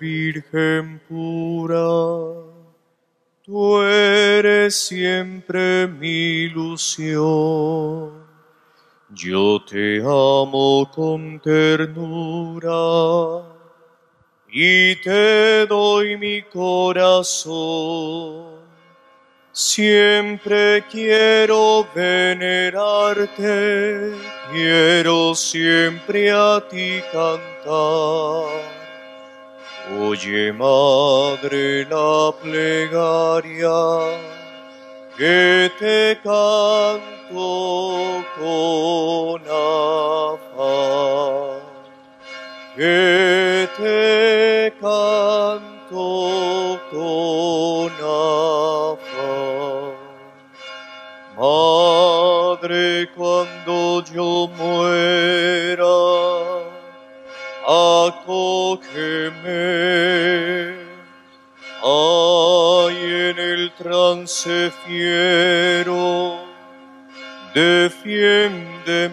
Virgen pura. Tú eres siempre mi ilusión. Yo te amo con ternura y te doy mi corazón. Siempre quiero venerarte, quiero siempre a ti cantar. Oye, Madre, la plegaria que te canto con afán, que te canto con afán. Madre, cuando yo muera, acógeme. Ay, en el trance fiero, defiéndeme,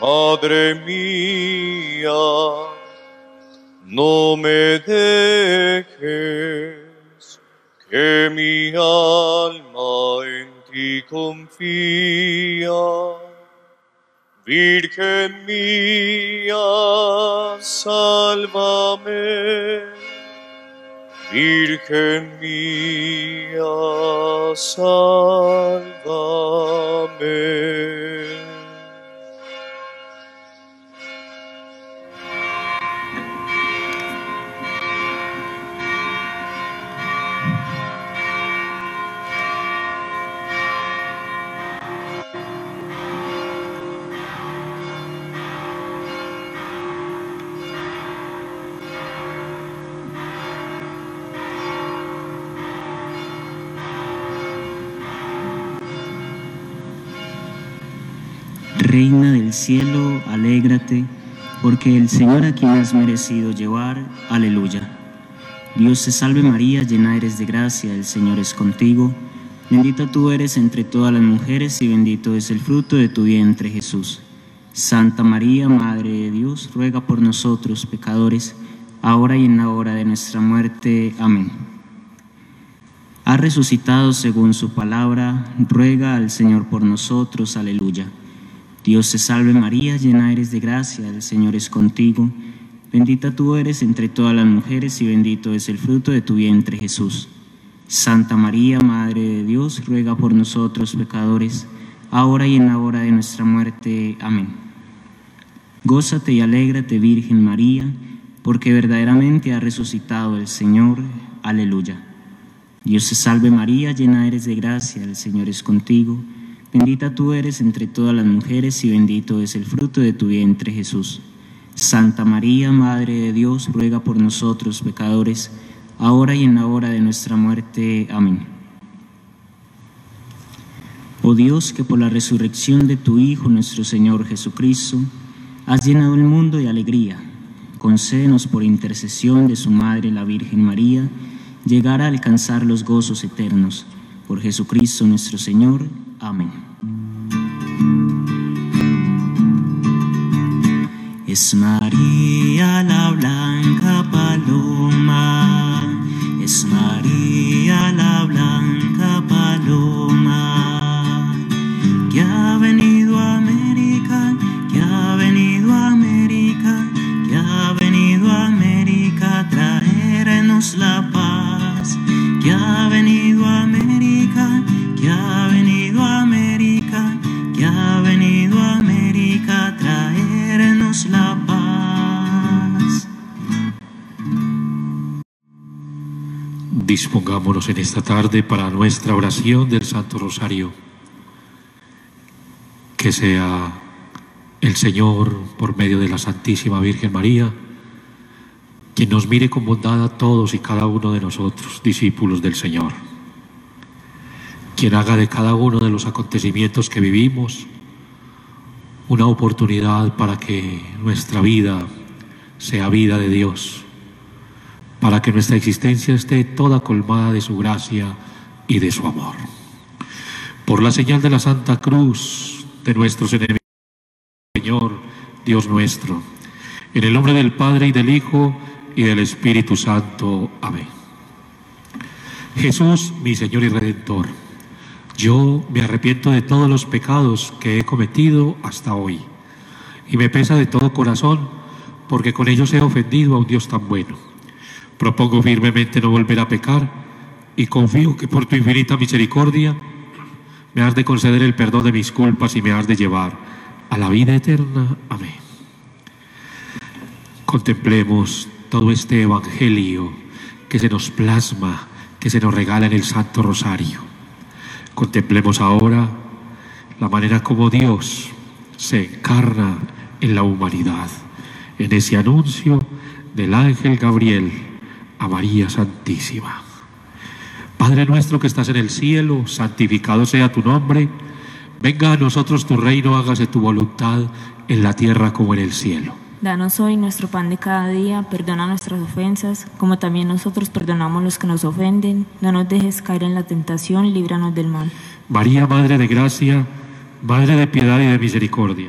Madre mía, no me dejes, que mi alma en ti confía. Virgen mía, sálvame. Virgen mía, sálvame. Cielo, alégrate, porque el Señor a quien has merecido llevar, aleluya. Dios te salve María, llena eres de gracia, el Señor es contigo. Bendita tú eres entre todas las mujeres y bendito es el fruto de tu vientre Jesús. Santa María, Madre de Dios, ruega por nosotros pecadores, ahora y en la hora de nuestra muerte. Amén. Ha resucitado según su palabra, ruega al Señor por nosotros. Aleluya. Dios te salve María, llena eres de gracia, el Señor es contigo. Bendita tú eres entre todas las mujeres y bendito es el fruto de tu vientre Jesús. Santa María, Madre de Dios, ruega por nosotros pecadores, ahora y en la hora de nuestra muerte. Amén. Gózate y alégrate, Virgen María, porque verdaderamente ha resucitado el Señor. Aleluya. Dios te salve María, llena eres de gracia, el Señor es contigo. Bendita tú eres entre todas las mujeres y bendito es el fruto de tu vientre Jesús. Santa María, Madre de Dios, ruega por nosotros pecadores, ahora y en la hora de nuestra muerte. Amén. Oh Dios, que por la resurrección de tu Hijo, nuestro Señor Jesucristo, has llenado el mundo de alegría, concédenos por intercesión de su Madre, la Virgen María, llegar a alcanzar los gozos eternos. Por Jesucristo nuestro Señor. Amén. Es María la blanca paloma, es María la blanca paloma, Dispongámonos en esta tarde para nuestra oración del Santo Rosario. Que sea el Señor, por medio de la Santísima Virgen María, quien nos mire con bondad a todos y cada uno de nosotros, discípulos del Señor. Quien haga de cada uno de los acontecimientos que vivimos una oportunidad para que nuestra vida sea vida de Dios, para que nuestra existencia esté toda colmada de su gracia y de su amor. Por la señal de la Santa Cruz de nuestros enemigos, Señor, Dios nuestro, En el nombre del Padre y del Hijo y del Espíritu Santo. Amén. Jesús, mi Señor y Redentor, yo me arrepiento de todos los pecados que he cometido hasta hoy y me pesa de todo corazón porque con ellos he ofendido a un Dios tan bueno. Propongo firmemente no volver a pecar y confío que por tu infinita misericordia me has de conceder el perdón de mis culpas y me has de llevar a la vida eterna. Amén. Contemplemos todo este Evangelio que se nos plasma, que se nos regala en el Santo Rosario. Contemplemos ahora la manera como Dios se encarna en la humanidad, en ese anuncio del ángel Gabriel a María Santísima. Padre nuestro que estás en el cielo, santificado sea tu nombre, venga a nosotros tu reino, hágase tu voluntad en la tierra como en el cielo. Danos hoy nuestro pan de cada día, perdona nuestras ofensas, como también nosotros perdonamos los que nos ofenden. No nos dejes caer en la tentación, líbranos del mal. María, Madre de Gracia, Madre de Piedad y de Misericordia.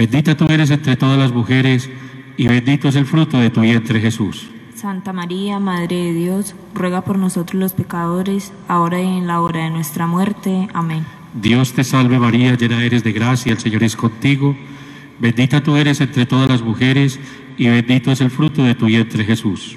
Bendita tú eres entre todas las mujeres y bendito es el fruto de tu vientre Jesús. Santa María, Madre de Dios, ruega por nosotros los pecadores, ahora y en la hora de nuestra muerte. Amén. Dios te salve María, llena eres de gracia, el Señor es contigo. Bendita tú eres entre todas las mujeres y bendito es el fruto de tu vientre Jesús.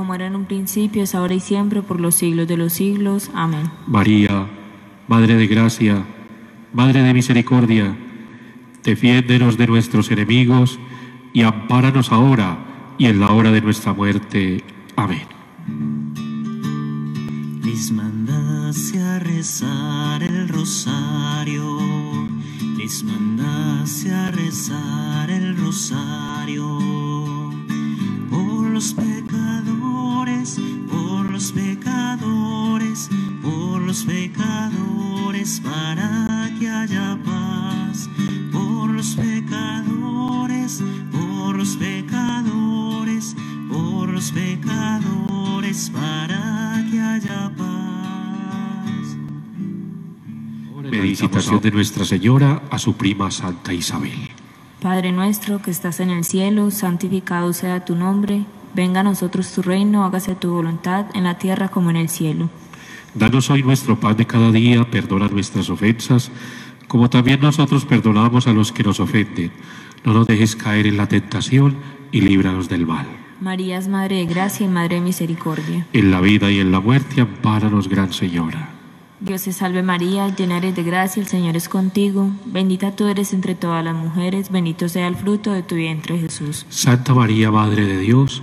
Como era en un principio, es ahora y siempre, por los siglos de los siglos. Amén. María, Madre de gracia, Madre de misericordia, defiéndenos de nuestros enemigos y ampáranos ahora y en la hora de nuestra muerte. Amén. Les mandase a rezar el rosario, les mandase a rezar el rosario los pecadores, por los pecadores, por los pecadores, para que haya paz, por los pecadores, por los pecadores, por los pecadores, para que haya paz. Meditación de Nuestra Señora a su prima Santa Isabel. Padre nuestro que estás en el cielo, santificado sea tu nombre, venga a nosotros tu reino, hágase tu voluntad en la tierra como en el cielo. Danos hoy nuestro pan de cada día, perdona nuestras ofensas, como también nosotros perdonamos a los que nos ofenden. No nos dejes caer en la tentación y líbranos del mal. María es Madre de Gracia y Madre de Misericordia. En la vida y en la muerte, ampáranos, Gran Señora. Dios te salve María, llena eres de gracia, el Señor es contigo. Bendita tú eres entre todas las mujeres, bendito sea el fruto de tu vientre Jesús. Santa María, Madre de Dios,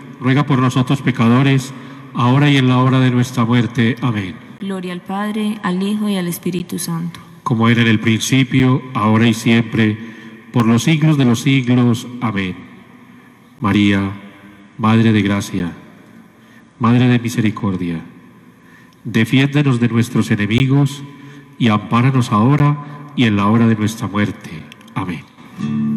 ruega por nosotros pecadores, ahora y en la hora de nuestra muerte. Amén. Gloria al Padre, al Hijo y al Espíritu Santo. Como era en el principio, ahora y siempre, por los siglos de los siglos. Amén. María, Madre de Gracia, Madre de Misericordia, defiéndenos de nuestros enemigos y ampáranos ahora y en la hora de nuestra muerte. Amén.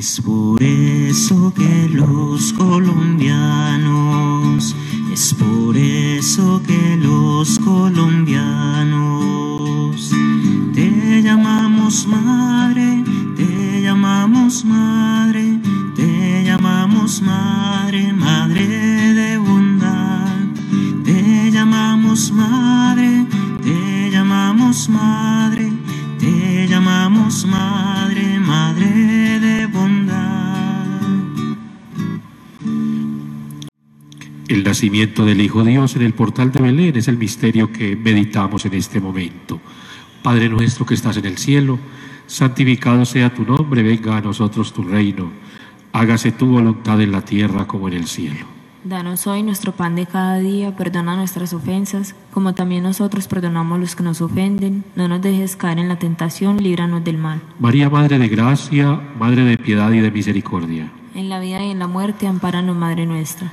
Es por eso que los colombianos, es por eso que los colombianos te llamamos madre, te llamamos madre, te llamamos madre, madre de bondad, te llamamos madre, te llamamos madre, te llamamos madre, El nacimiento del Hijo Dios en el portal de Belén es el misterio que meditamos en este momento. Padre nuestro que estás en el cielo, santificado sea tu nombre, venga a nosotros tu reino. Hágase tu voluntad en la tierra como en el cielo. Danos hoy nuestro pan de cada día, perdona nuestras ofensas, como también nosotros perdonamos a los que nos ofenden. No nos dejes caer en la tentación, líbranos del mal. María, Madre de Gracia, Madre de Piedad y de Misericordia. En la vida y en la muerte, ampáranos, Madre nuestra.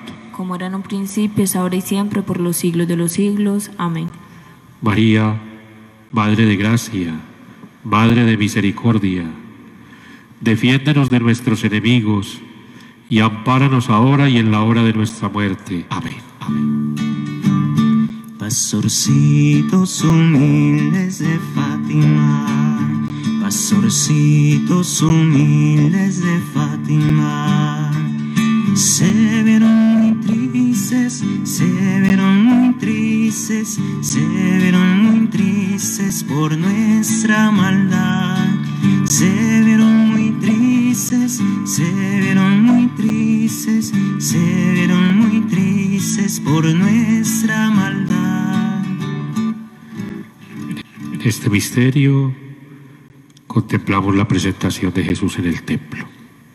Como era en un principio, es ahora y siempre, por los siglos de los siglos. Amén. María, Madre de Gracia, Madre de Misericordia, defiéndenos de nuestros enemigos y ampáranos ahora y en la hora de nuestra muerte. Amén. Amén. Pastorcitos humildes de Fátima, pastorcitos humildes de Fátima, se vieron muy tristes, se vieron muy tristes, se vieron muy tristes por nuestra maldad, se vieron muy tristes, se vieron muy tristes, se vieron muy tristes por nuestra maldad. En este misterio contemplamos la presentación de Jesús en el templo.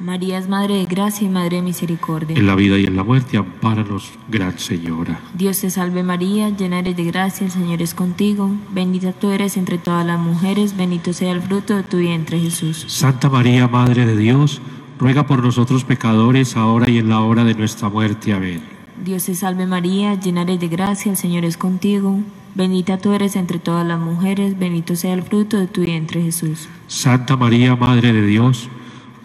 María es Madre de Gracia y Madre de Misericordia. En la vida y en la muerte, ampáranos, Gran Señora. Dios te salve María, llena eres de gracia, el Señor es contigo, bendita tú eres entre todas las mujeres, bendito sea el fruto de tu vientre Jesús. Santa María, Madre de Dios, ruega por nosotros pecadores, ahora y en la hora de nuestra muerte. Amén. Dios te salve María, llena eres de gracia, el Señor es contigo, bendita tú eres entre todas las mujeres, bendito sea el fruto de tu vientre Jesús. Santa María, Madre de Dios,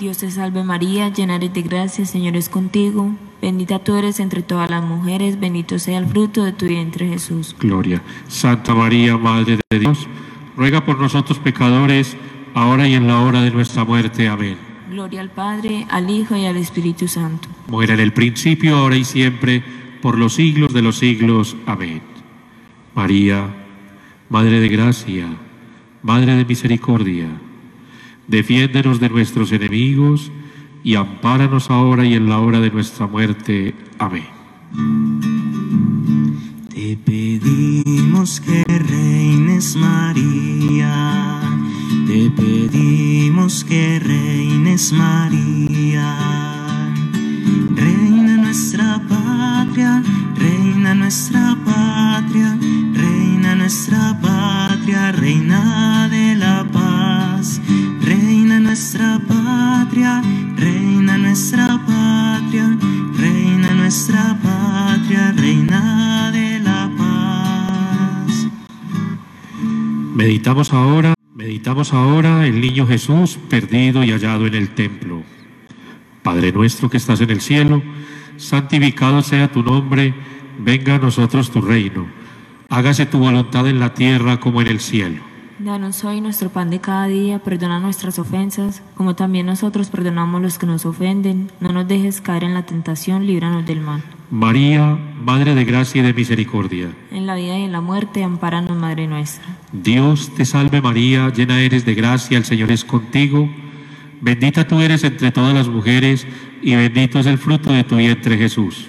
Dios te salve María, llena eres de gracia, Señor es contigo, bendita tú eres entre todas las mujeres, bendito sea el fruto de tu vientre Jesús. Gloria. Santa María, Madre de Dios, ruega por nosotros pecadores, ahora y en la hora de nuestra muerte. Amén. Gloria al Padre, al Hijo y al Espíritu Santo. Como era en el principio, ahora y siempre, por los siglos de los siglos. Amén. María, Madre de Gracia, Madre de Misericordia, defiéndenos de nuestros enemigos y ampáranos ahora y en la hora de nuestra muerte. Amén. Te pedimos que reines María, te pedimos que reines María. Reina nuestra patria, reina nuestra patria, reina nuestra patria, reina de la paz. Nuestra patria, reina nuestra patria, reina nuestra patria, reina de la paz. Meditamos ahora, meditamos ahora el niño Jesús perdido y hallado en el templo. Padre nuestro que estás en el cielo, santificado sea tu nombre, venga a nosotros tu reino. Hágase tu voluntad en la tierra como en el cielo. Danos hoy nuestro pan de cada día, perdona nuestras ofensas, como también nosotros perdonamos los que nos ofenden. No nos dejes caer en la tentación, líbranos del mal. María, Madre de gracia y de misericordia. En la vida y en la muerte, ampáranos, Madre nuestra. Dios te salve María, llena eres de gracia, el Señor es contigo. Bendita tú eres entre todas las mujeres y bendito es el fruto de tu vientre Jesús.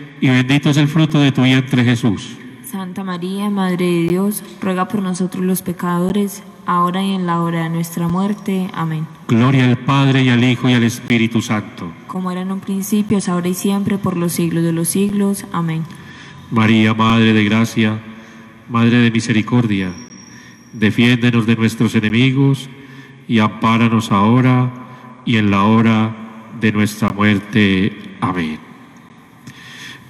bendito es el fruto de tu vientre Jesús. Santa María, Madre de Dios, ruega por nosotros los pecadores, ahora y en la hora de nuestra muerte. Amén. Gloria al Padre y al Hijo y al Espíritu Santo. Como era en un principio, es ahora y siempre, por los siglos de los siglos. Amén. María, Madre de Gracia, Madre de Misericordia, defiéndenos de nuestros enemigos y ampáranos ahora y en la hora de nuestra muerte. Amén.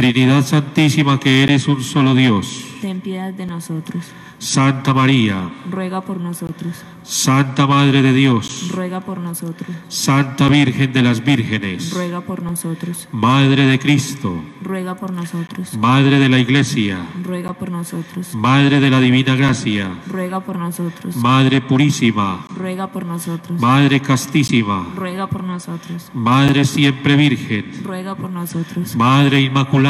Trinidad Santísima que eres un solo Dios, Ten piedad de nosotros. Santa María, Ruega por nosotros. Santa Madre de Dios, Ruega por nosotros. Santa Virgen de las Vírgenes, Ruega por nosotros. Madre de Cristo, Ruega por nosotros. Madre de la Iglesia, Ruega por nosotros. Madre de la Divina Gracia, Ruega por nosotros. Madre Purísima, Ruega por nosotros. Madre Castísima, Ruega por nosotros. Madre Siempre Virgen, Ruega por nosotros. Madre Inmaculada,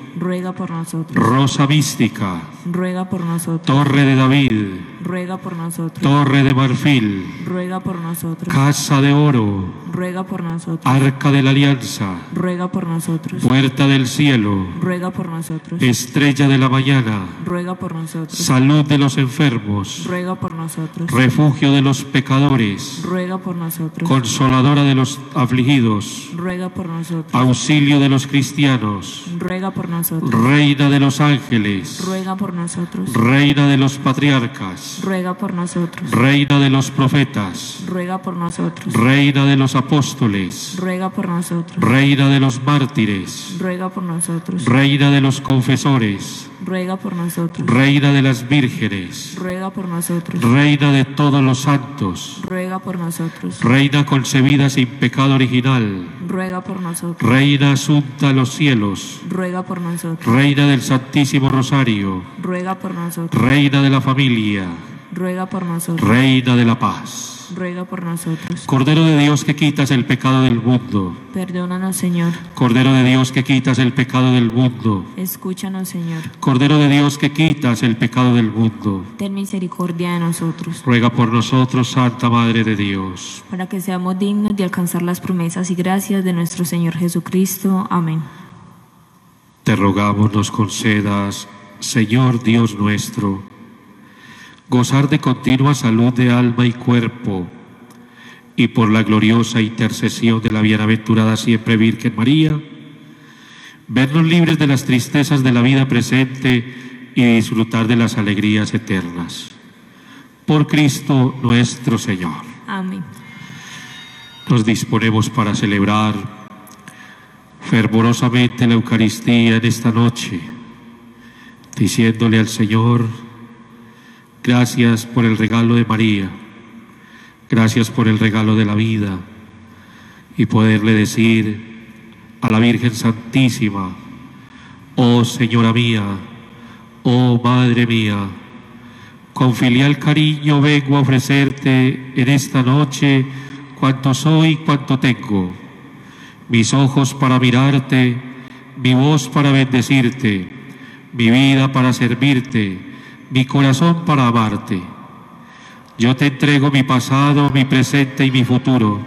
Ruega por nosotros. rosa mística, Ruega por nosotros. torre de David, Ruega por nosotros. torre de marfil, Ruega por nosotros. casa de oro, Ruega por nosotros. arca de la alianza, Ruega por nosotros. puerta del cielo, Ruega por nosotros. estrella de la mañana, Ruega por nosotros. salud de los enfermos, Ruega por nosotros. refugio de los pecadores, Ruega por nosotros. consoladora de los afligidos, Ruega por nosotros. auxilio de los cristianos, Ruega por nosotros. Reina de los ángeles, Ruega por nosotros. reina de los patriarcas, Ruega por nosotros. reina de los profetas, Ruega por nosotros. reina de los apóstoles, Ruega por nosotros. reina de los mártires, Ruega por nosotros. reina de los confesores, Ruega por nosotros. reina de las vírgenes, Ruega por nosotros. reina de todos los santos, Ruega por nosotros. reina concebida sin pecado original, Ruega por nosotros. reina asunta a los cielos, Ruega por nosotros. reina del Santísimo Rosario, Ruega por nosotros. reina de la familia, Ruega por nosotros. reina de la paz. Ruega por nosotros. Cordero de Dios que quitas el pecado del mundo, Perdónanos, Señor. Cordero de Dios que quitas el pecado del mundo, Escúchanos, Señor. Cordero de Dios que quitas el pecado del mundo, Ten misericordia de nosotros, ruega por nosotros, Santa Madre de Dios. para que seamos dignos de alcanzar las promesas y gracias de nuestro Señor Jesucristo. Amén. Te rogamos nos concedas, Señor Dios nuestro, gozar de continua salud de alma y cuerpo, y por la gloriosa intercesión de la bienaventurada siempre Virgen María, vernos libres de las tristezas de la vida presente y disfrutar de las alegrías eternas. Por Cristo nuestro Señor. Amén. Nos disponemos para celebrar fervorosamente la Eucaristía en esta noche, diciéndole al Señor, gracias por el regalo de María, gracias por el regalo de la vida, y poderle decir a la Virgen Santísima, oh Señora mía, oh Madre mía, con filial cariño vengo a ofrecerte en esta noche cuanto soy, cuanto tengo, mis ojos para mirarte, mi voz para bendecirte, mi vida para servirte, mi corazón para amarte. Yo te entrego mi pasado, mi presente y mi futuro.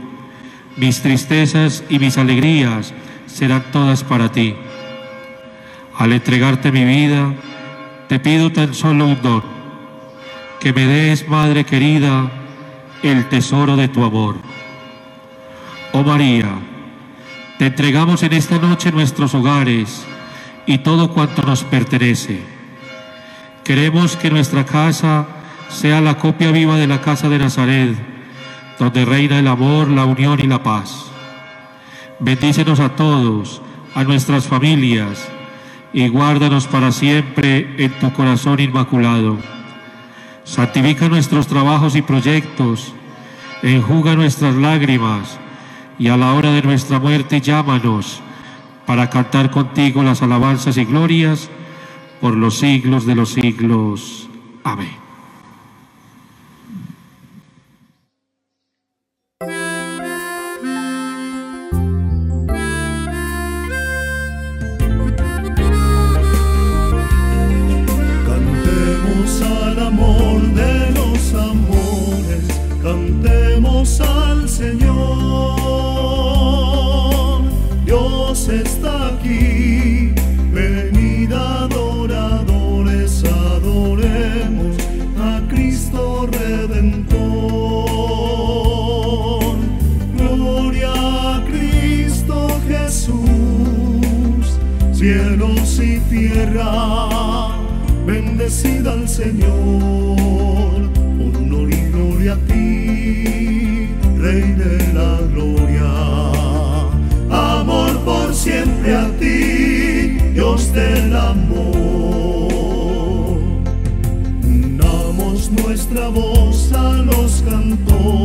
Mis tristezas y mis alegrías serán todas para ti. Al entregarte mi vida, te pido tan solo un don, que me des, Madre querida, el tesoro de tu amor. Oh María, te entregamos en esta noche nuestros hogares y todo cuanto nos pertenece. Queremos que nuestra casa sea la copia viva de la casa de Nazaret, donde reina el amor, la unión y la paz. Bendícenos a todos, a nuestras familias, y guárdanos para siempre en tu corazón inmaculado. Santifica nuestros trabajos y proyectos, enjuga nuestras lágrimas, y a la hora de nuestra muerte llámanos para cantar contigo las alabanzas y glorias por los siglos de los siglos. Amén. Cantemos al Señor. Bendecida al Señor, honor y gloria a ti, Rey de la gloria, amor por siempre a ti, Dios del amor. Unamos nuestra voz a los cantores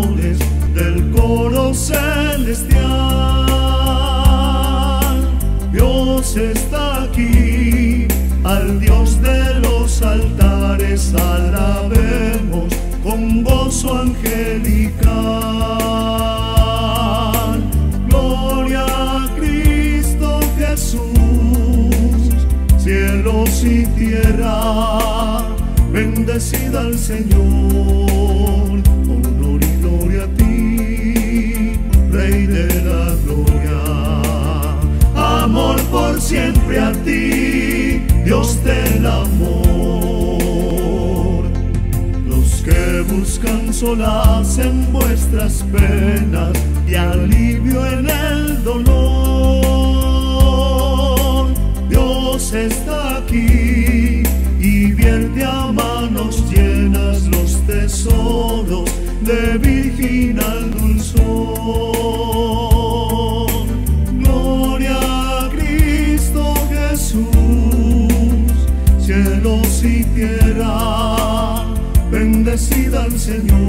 al Señor, honor y gloria a ti, Rey de la gloria amor por siempre a ti, Dios del amor. Los que buscan solas en vuestras penas y alivio en el tesoros de virginal dulzor. Gloria a Cristo Jesús, cielos y tierra, bendecida al Señor,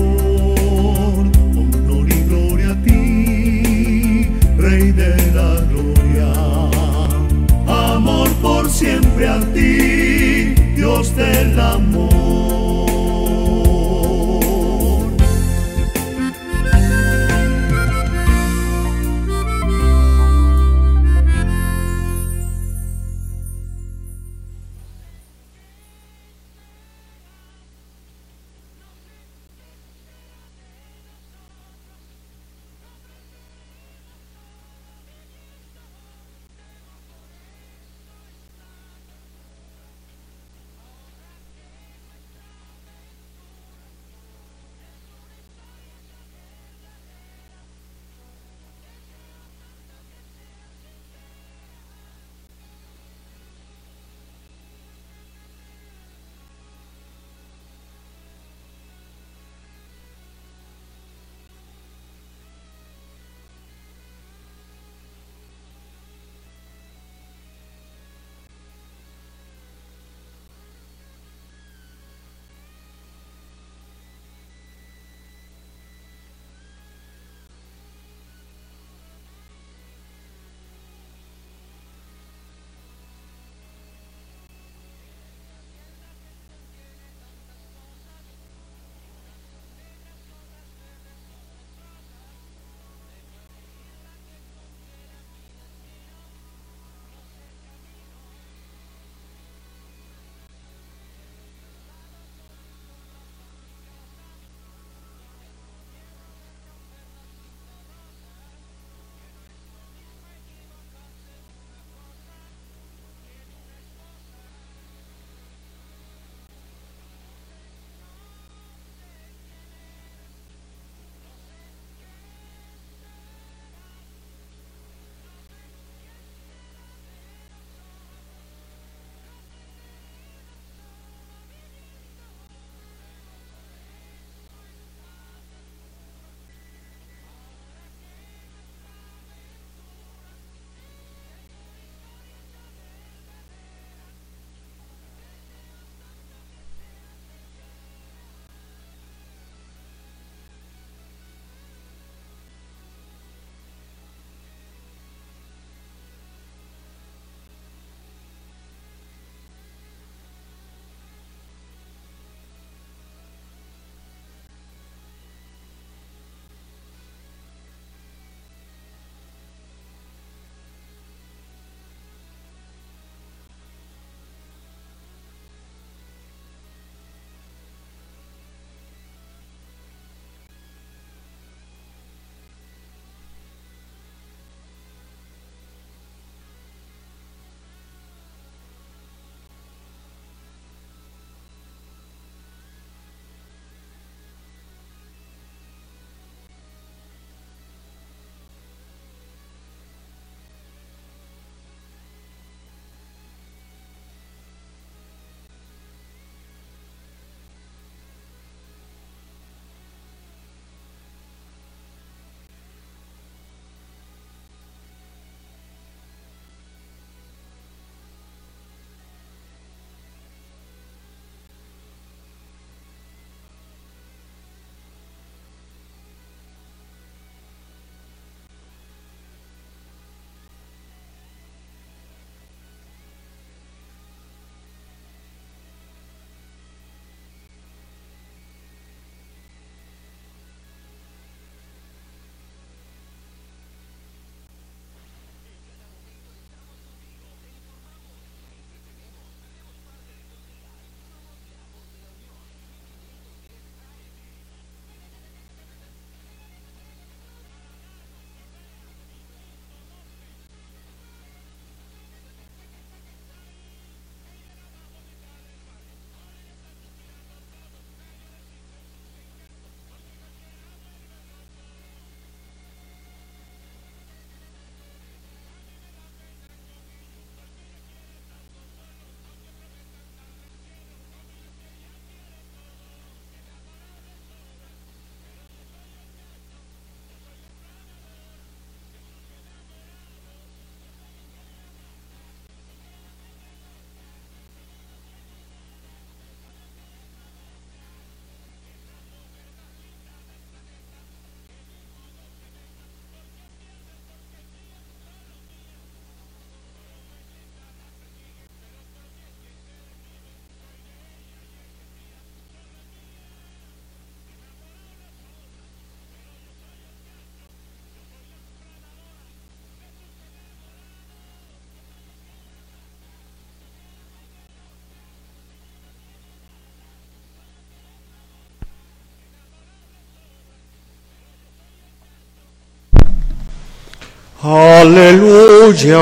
Aleluya.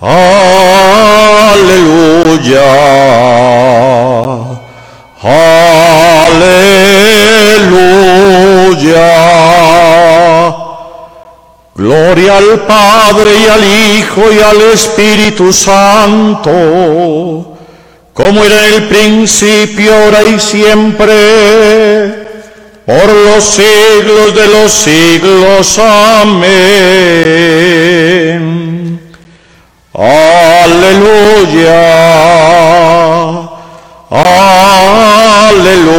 Aleluya. Aleluya. Gloria al Padre y al Hijo y al Espíritu Santo, como era en el principio, ahora y siempre, por los siglos de los siglos. Amén. Aleluya. Aleluya.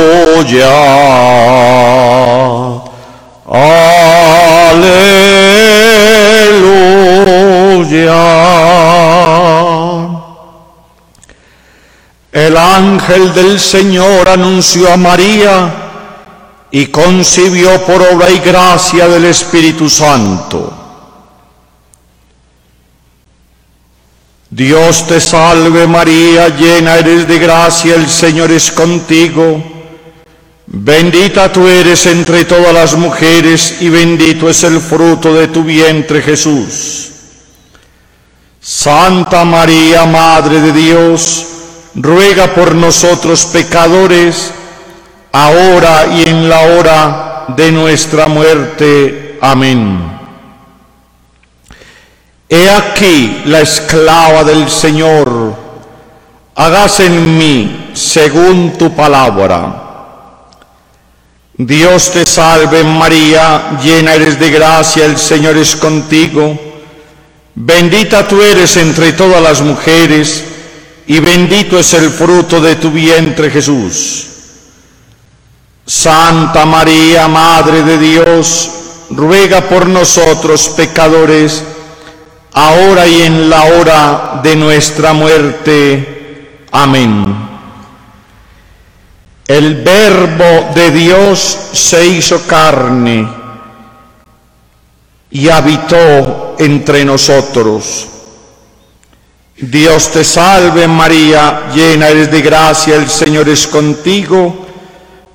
Aleluya. El ángel del Señor anunció a María y concibió por obra y gracia del Espíritu Santo. Dios te salve María, llena eres de gracia, el Señor es contigo. Bendita tú eres entre todas las mujeres y bendito es el fruto de tu vientre Jesús. Santa María, Madre de Dios, ruega por nosotros pecadores, ahora y en la hora de nuestra muerte. Amén. He aquí la esclava del Señor, hágase en mí según tu palabra. Dios te salve María, llena eres de gracia, el Señor es contigo. Bendita tú eres entre todas las mujeres y bendito es el fruto de tu vientre Jesús. Santa María, Madre de Dios, ruega por nosotros pecadores, ahora y en la hora de nuestra muerte. Amén. El verbo de Dios se hizo carne y habitó entre nosotros. Dios te salve María, llena eres de gracia, el Señor es contigo.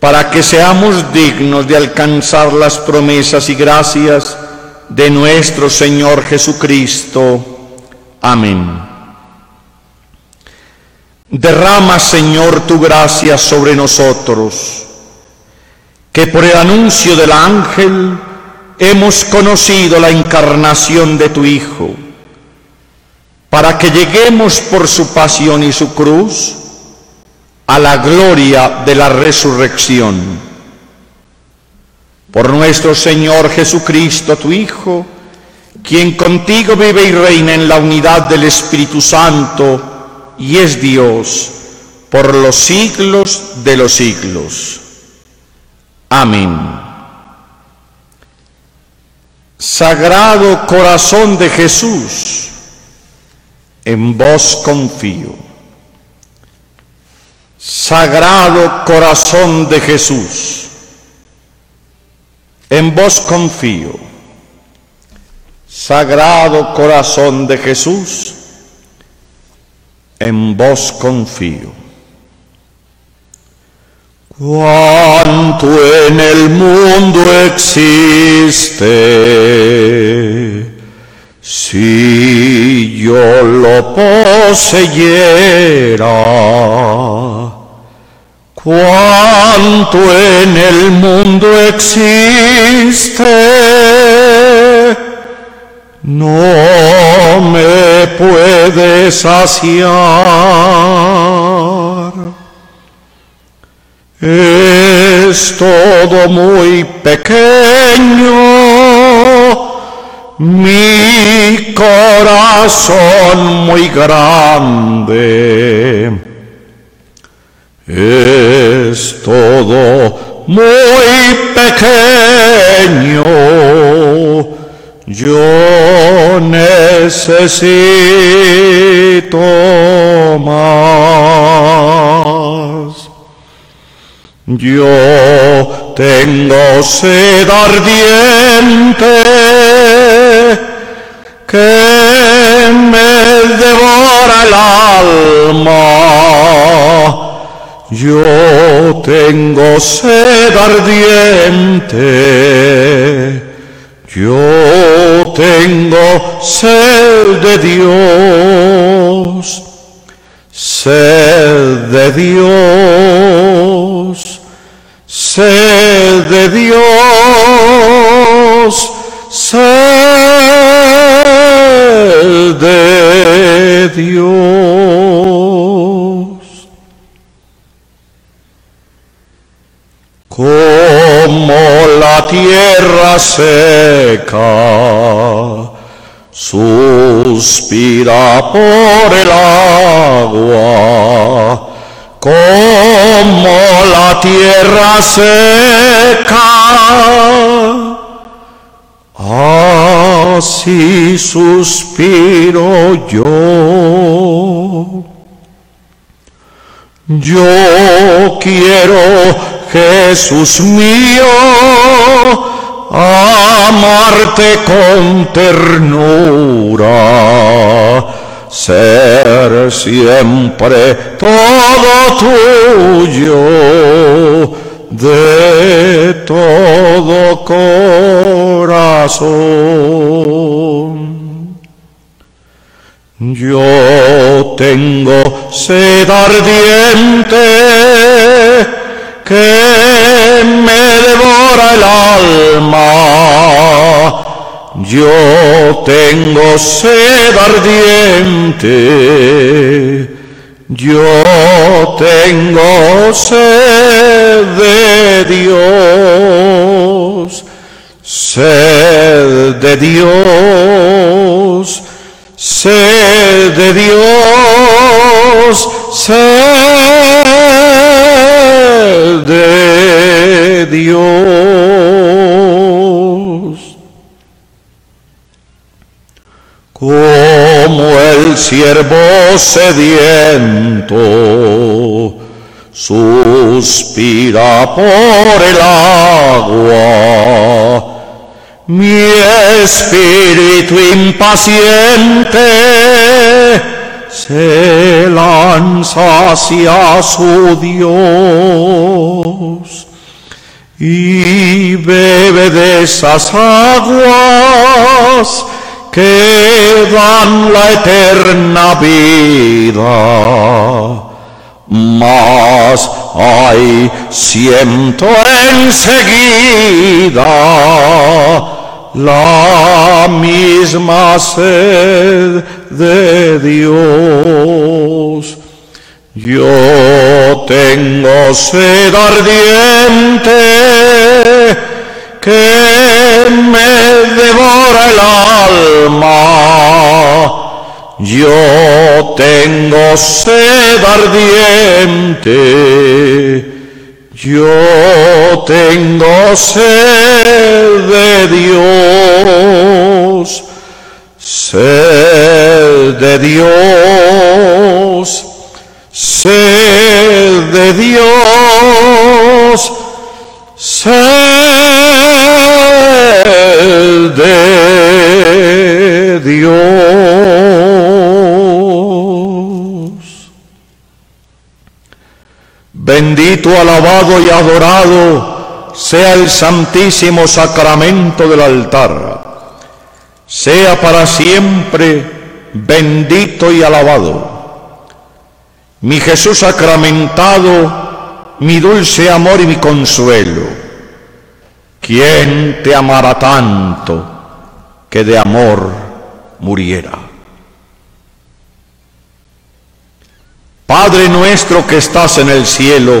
para que seamos dignos de alcanzar las promesas y gracias de nuestro Señor Jesucristo. Amén. Derrama, Señor, tu gracia sobre nosotros, que por el anuncio del ángel hemos conocido la encarnación de tu Hijo, para que lleguemos por su pasión y su cruz a la gloria de la resurrección. Por nuestro Señor Jesucristo, tu Hijo, quien contigo vive y reina en la unidad del Espíritu Santo y es Dios por los siglos de los siglos. Amén. Sagrado corazón de Jesús, en vos confío. Sagrado corazón de Jesús, en vos confío. Sagrado corazón de Jesús, en vos confío. Cuánto en el mundo existe, si yo lo poseyera, cuánto en el mundo existe, no me puede saciar. Es todo muy pequeño, mi corazón muy grande. Es todo muy pequeño, yo necesito más. Yo tengo sed ardiente que me devora el alma. Yo tengo sed ardiente. Yo tengo sed de Dios, sed de Dios, sed de Dios, seca suspira por el agua, como la tierra seca, así suspiro yo. Yo quiero Jesús mío, amarte con ternura, ser siempre todo tuyo, de todo corazón. Yo tengo sed ardiente que me devora el alma. Yo tengo sed ardiente, yo tengo sed de Dios, sed de Dios, sed de Dios, sed de Dios. Como el siervo sediento suspira por el agua, mi espíritu impaciente se lanza hacia su Dios y bebe de esas aguas que dan la eterna vida. Mas hay siento enseguida la misma sed de Dios. Yo tengo sed ardiente que me devora el alma. Yo tengo sed ardiente yo tengo sed de Dios, sed de Dios, Alabado y adorado sea el santísimo sacramento del altar. Sea para siempre bendito y alabado. Mi Jesús sacramentado, mi dulce amor y mi consuelo. ¿Quién te amará tanto que de amor muriera? Padre nuestro que estás en el cielo,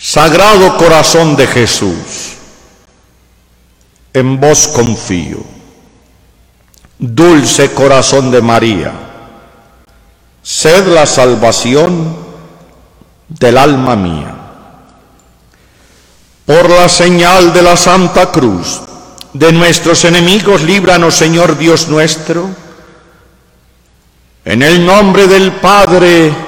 Sagrado corazón de Jesús, en vos confío. Dulce corazón de María, sed la salvación del alma mía. Por la señal de la Santa Cruz, de nuestros enemigos, líbranos, Señor Dios nuestro. En el nombre del Padre,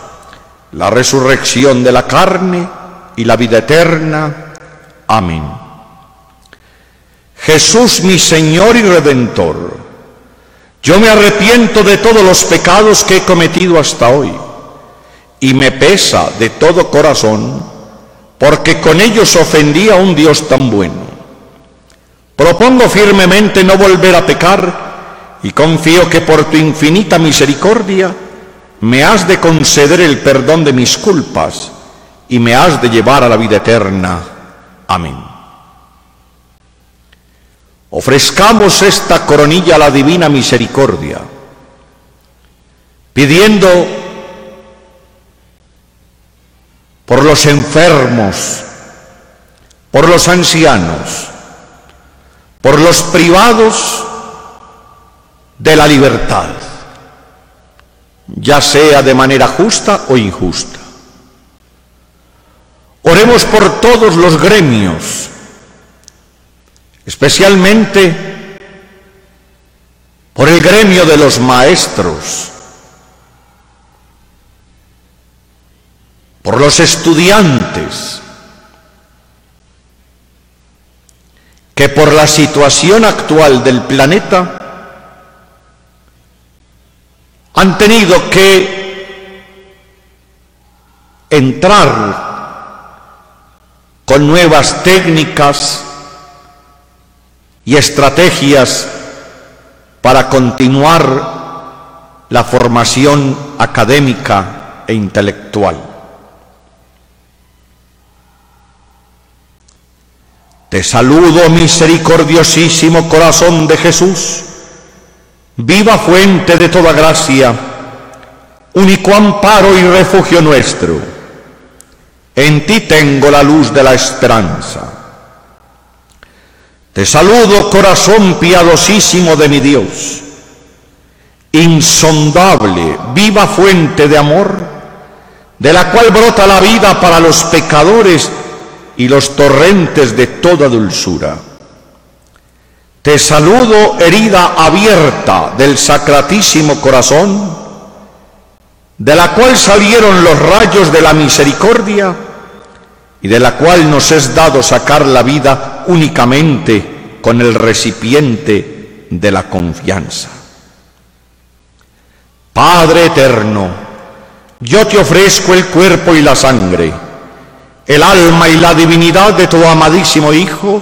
la resurrección de la carne y la vida eterna. Amén. Jesús mi Señor y Redentor, yo me arrepiento de todos los pecados que he cometido hasta hoy y me pesa de todo corazón porque con ellos ofendí a un Dios tan bueno. Propongo firmemente no volver a pecar y confío que por tu infinita misericordia me has de conceder el perdón de mis culpas y me has de llevar a la vida eterna. Amén. Ofrezcamos esta coronilla a la divina misericordia, pidiendo por los enfermos, por los ancianos, por los privados de la libertad, ya sea de manera justa o injusta. Oremos por todos los gremios, especialmente por el gremio de los maestros, por los estudiantes, que por la situación actual del planeta han tenido que entrar con nuevas técnicas y estrategias para continuar la formación académica e intelectual. Te saludo, misericordiosísimo corazón de Jesús, viva fuente de toda gracia, único amparo y refugio nuestro. En ti tengo la luz de la esperanza. Te saludo, corazón piadosísimo de mi Dios, insondable, viva fuente de amor, de la cual brota la vida para los pecadores y los torrentes de toda dulzura. Te saludo, herida abierta del sacratísimo corazón, de la cual salieron los rayos de la misericordia y de la cual nos es dado sacar la vida únicamente con el recipiente de la confianza. Padre eterno, yo te ofrezco el cuerpo y la sangre el alma y la divinidad de tu amadísimo Hijo,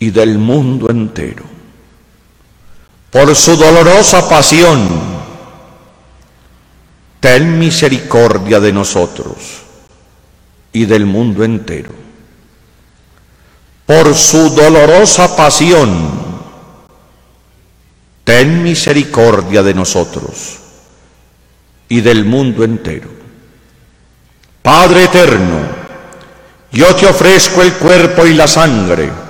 y del mundo entero. Por su dolorosa pasión, ten misericordia de nosotros y del mundo entero. Por su dolorosa pasión, ten misericordia de nosotros y del mundo entero. Padre eterno, yo te ofrezco el cuerpo y la sangre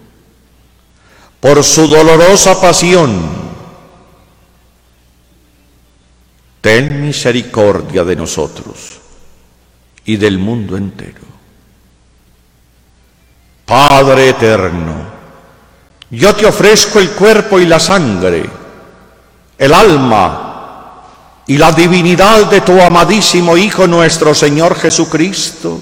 Por su dolorosa pasión, ten misericordia de nosotros y del mundo entero. Padre eterno, yo te ofrezco el cuerpo y la sangre, el alma y la divinidad de tu amadísimo Hijo nuestro Señor Jesucristo,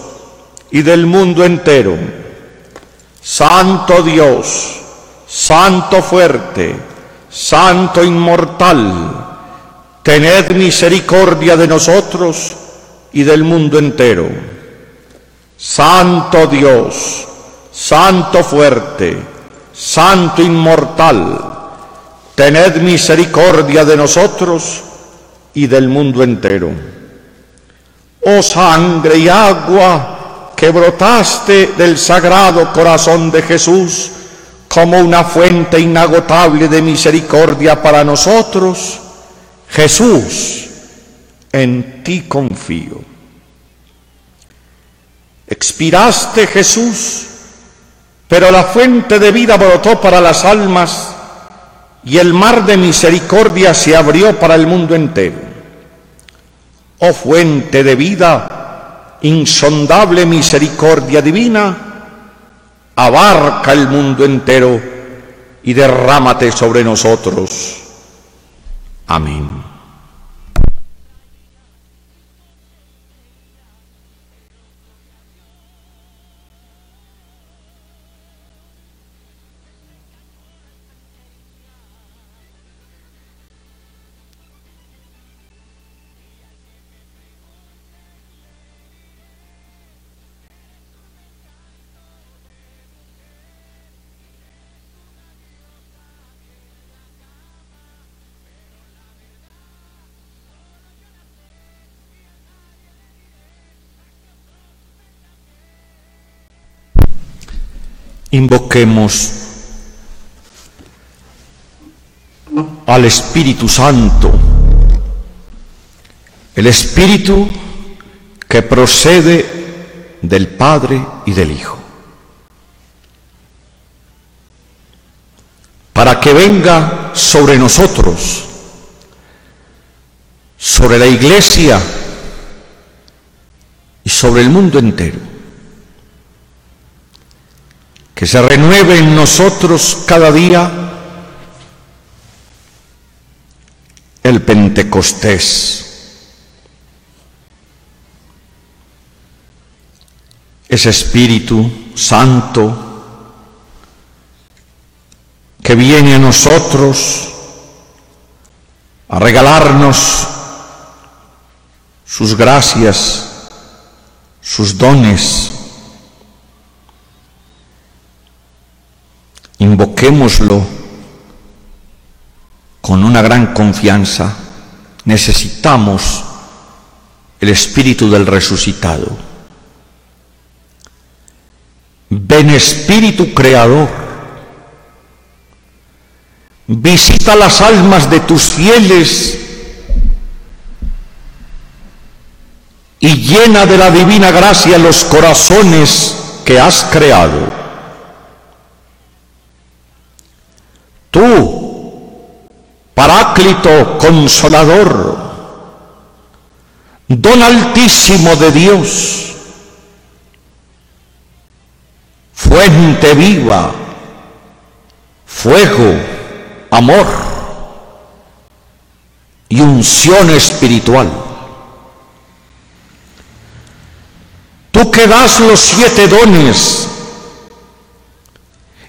y del mundo entero. Santo Dios, Santo fuerte, Santo inmortal, tened misericordia de nosotros y del mundo entero. Santo Dios, Santo fuerte, Santo inmortal, tened misericordia de nosotros y del mundo entero. Oh sangre y agua, que brotaste del sagrado corazón de Jesús como una fuente inagotable de misericordia para nosotros, Jesús, en ti confío. Expiraste Jesús, pero la fuente de vida brotó para las almas y el mar de misericordia se abrió para el mundo entero. Oh fuente de vida, insondable misericordia divina, abarca el mundo entero y derrámate sobre nosotros. Amén. Invoquemos al Espíritu Santo, el Espíritu que procede del Padre y del Hijo, para que venga sobre nosotros, sobre la Iglesia y sobre el mundo entero que se renueve en nosotros cada día el Pentecostés. Ese Espíritu Santo que viene a nosotros a regalarnos sus gracias, sus dones, invoquémoslo con una gran confianza. Necesitamos el Espíritu del resucitado. Ven Espíritu Creador, visita las almas de tus fieles y llena de la divina gracia los corazones que has creado. Tú, Paráclito Consolador, Don Altísimo de Dios, fuente viva, fuego, amor y unción espiritual. Tú que das los siete dones,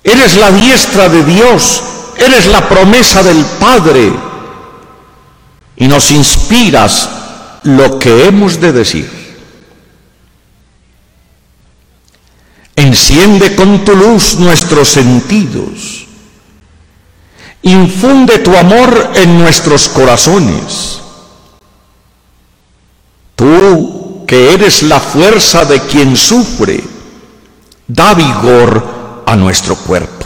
eres la diestra de Dios Eres la promesa del Padre y nos inspiras lo que hemos de decir. Enciende con tu luz nuestros sentidos. Infunde tu amor en nuestros corazones. Tú, que eres la fuerza de quien sufre, da vigor a nuestro cuerpo.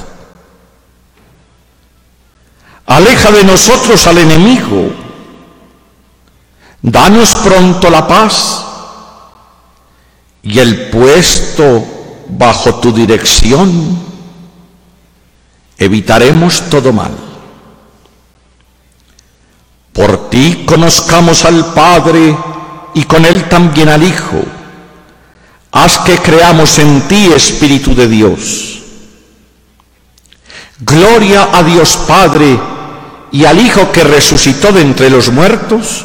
Aleja de nosotros al enemigo. Danos pronto la paz y el puesto bajo tu dirección evitaremos todo mal. Por ti conozcamos al Padre y con Él también al Hijo. Haz que creamos en ti, Espíritu de Dios. Gloria a Dios Padre y al Hijo que resucitó de entre los muertos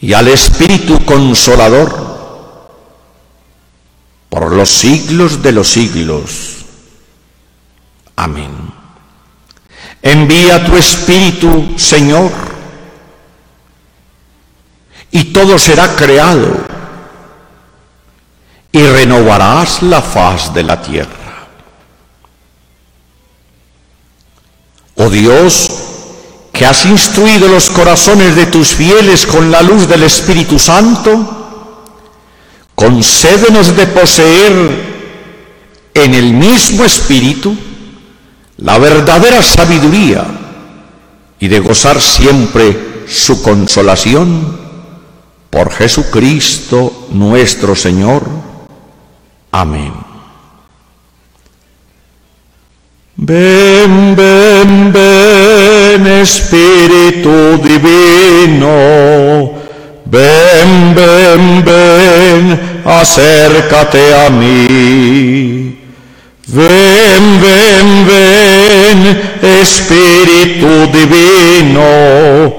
y al Espíritu Consolador por los siglos de los siglos. Amén. Envía tu Espíritu, Señor, y todo será creado, y renovarás la faz de la tierra. Oh Dios, que has instruido los corazones de tus fieles con la luz del Espíritu Santo, concédenos de poseer en el mismo espíritu la verdadera sabiduría y de gozar siempre su consolación por Jesucristo nuestro Señor. Amén. Ven, Espíritu Divino Ven, ven, ven, acércate a mí. Ven, ven, ven, Espíritu Divino.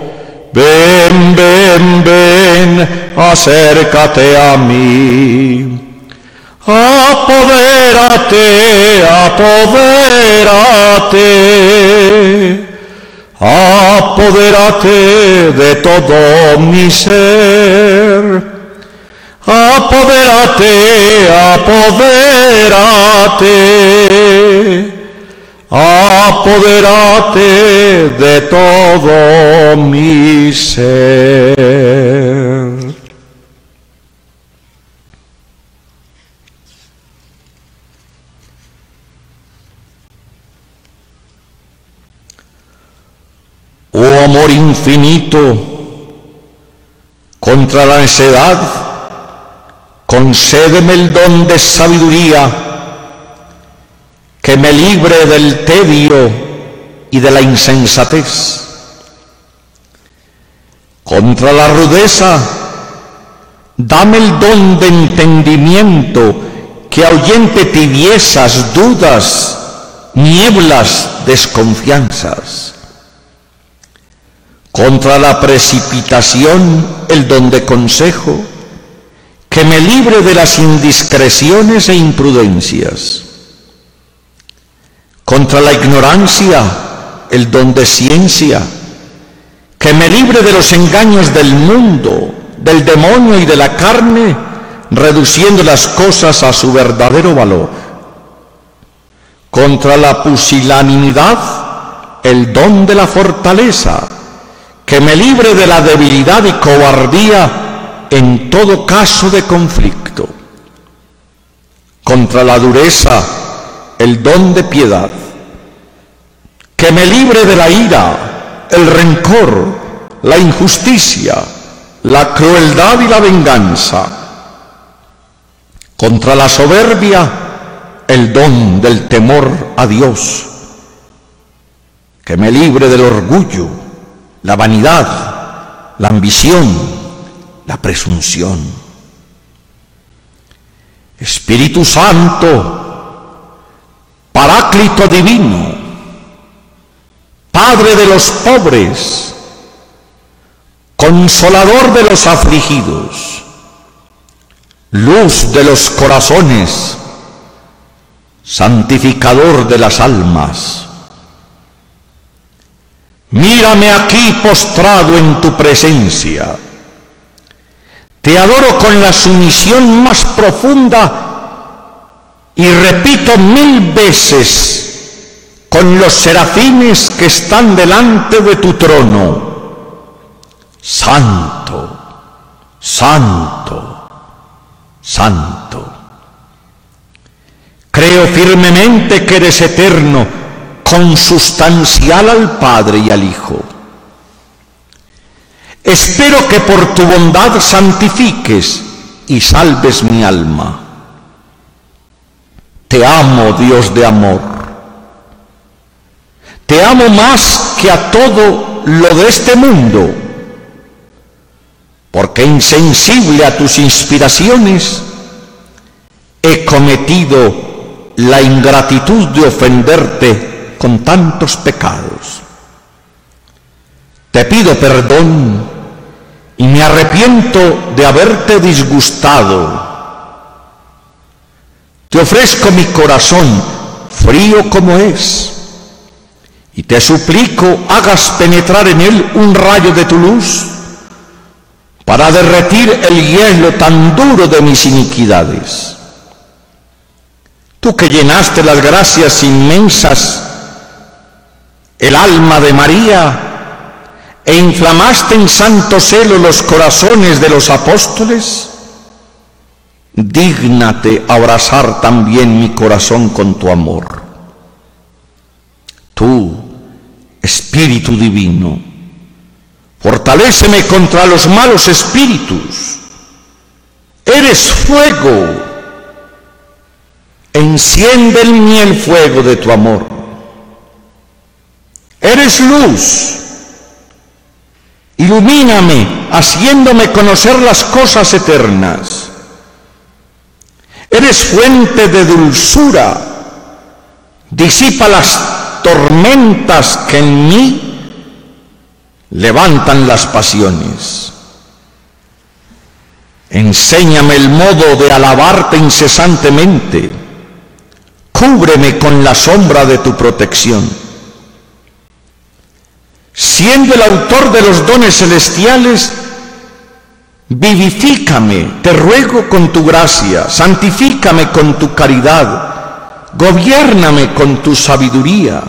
Ven, ven, ven, acércate a mí. Apodérate, apodérate apodérate de todo mi ser. Apodérate, apodérate, apodérate de todo mi ser. oh amor infinito, contra la necedad, concédeme el don de sabiduría que me libre del tedio y de la insensatez. Contra la rudeza, dame el don de entendimiento que ahuyente tibiezas, dudas, nieblas, desconfianzas contra la precipitación el don de consejo, que me libre de las indiscreciones e imprudencias, contra la ignorancia el don de ciencia, que me libre de los engaños del mundo, del demonio y de la carne, reduciendo las cosas a su verdadero valor. Contra la pusilanimidad, el don de la fortaleza, que me libre de la debilidad y cobardía en todo caso de conflicto. Contra la dureza, el don de piedad. Que me libre de la ira, el rencor, la injusticia, la crueldad y la venganza. Contra la soberbia, el don del temor a Dios. Que me libre del orgullo, la vanidad, la ambición, la presunción. Espíritu Santo, Paráclito Divino, Padre de los pobres, Consolador de los afligidos, Luz de los corazones, Santificador de las almas, Mírame aquí postrado en tu presencia. Te adoro con la sumisión más profunda y repito mil veces con los serafines que están delante de tu trono. Santo, santo, santo. Creo firmemente que eres eterno consustancial al Padre y al Hijo. Espero que por tu bondad santifiques y salves mi alma. Te amo, Dios de amor. Te amo más que a todo lo de este mundo, porque insensible a tus inspiraciones, he cometido la ingratitud de ofenderte con tantos pecados. Te pido perdón y me arrepiento de haberte disgustado, Te ofrezco mi corazón, frío como es, y te suplico hagas penetrar en él un rayo de tu luz para derretir el hielo tan duro de mis iniquidades. Tú que llenaste las gracias inmensas, el alma de María, e inflamaste en santo celo los corazones de los apóstoles, dígnate abrazar también mi corazón con tu amor. Tú, Espíritu Divino, fortaléceme contra los malos espíritus. Eres fuego. Enciende en mí el fuego de tu amor. Eres luz. Ilumíname, haciéndome conocer las cosas eternas. Eres fuente de dulzura. Disipa las tormentas que en mí levantan las pasiones. Enséñame el modo de alabarte incesantemente. Cúbreme con la sombra de tu protección. Siendo el autor de los dones celestiales, Vivifícame, te ruego con tu gracia, santifícame con tu caridad, gobiername con tu sabiduría,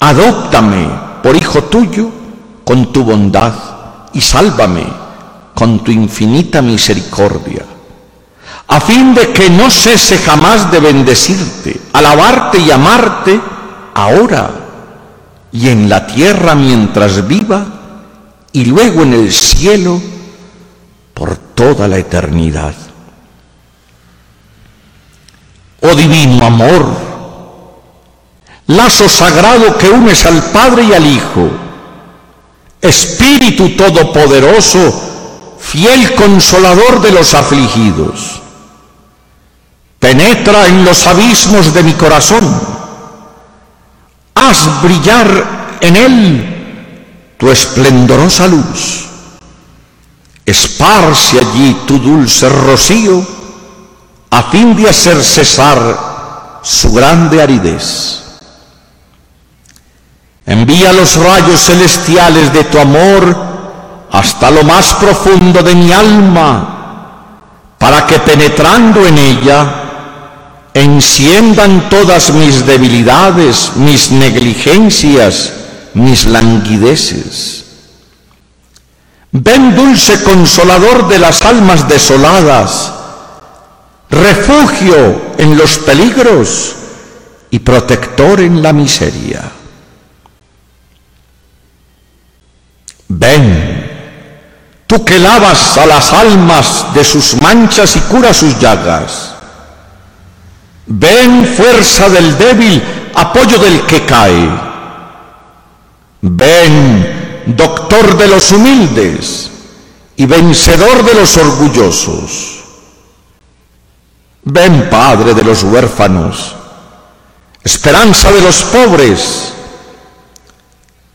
adóptame por hijo tuyo con tu bondad y sálvame con tu infinita misericordia, a fin de que no cese jamás de bendecirte, alabarte y amarte ahora y en la tierra mientras viva y luego en el cielo por toda la eternidad. Oh divino amor, lazo sagrado que unes al Padre y al Hijo, Espíritu Todopoderoso, fiel consolador de los afligidos, penetra en los abismos de mi corazón, haz brillar en él tu esplendorosa luz esparce allí tu dulce rocío a fin de hacer cesar su grande aridez. Envía los rayos celestiales de tu amor hasta lo más profundo de mi alma, para que penetrando en ella enciendan todas mis debilidades, mis negligencias, mis languideces Ven dulce consolador de las almas desoladas, refugio en los peligros y protector en la miseria. Ven, tú que lavas a las almas de sus manchas y curas sus llagas. Ven fuerza del débil, apoyo del que cae. Ven doctor de los humildes y vencedor de los orgullosos. Ven, Padre de los huérfanos, esperanza de los pobres,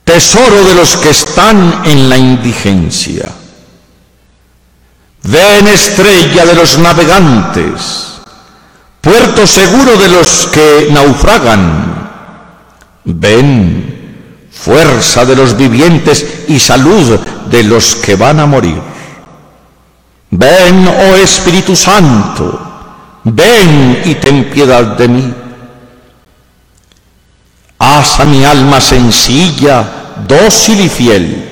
tesoro de los que están en la indigencia. Ven, estrella de los navegantes, puerto seguro de los que naufragan. Ven, fuerza de los vivientes y salud de los que van a morir. Ven, oh Espíritu Santo, ven y ten piedad de mí. Haz a mi alma sencilla, dócil y fiel,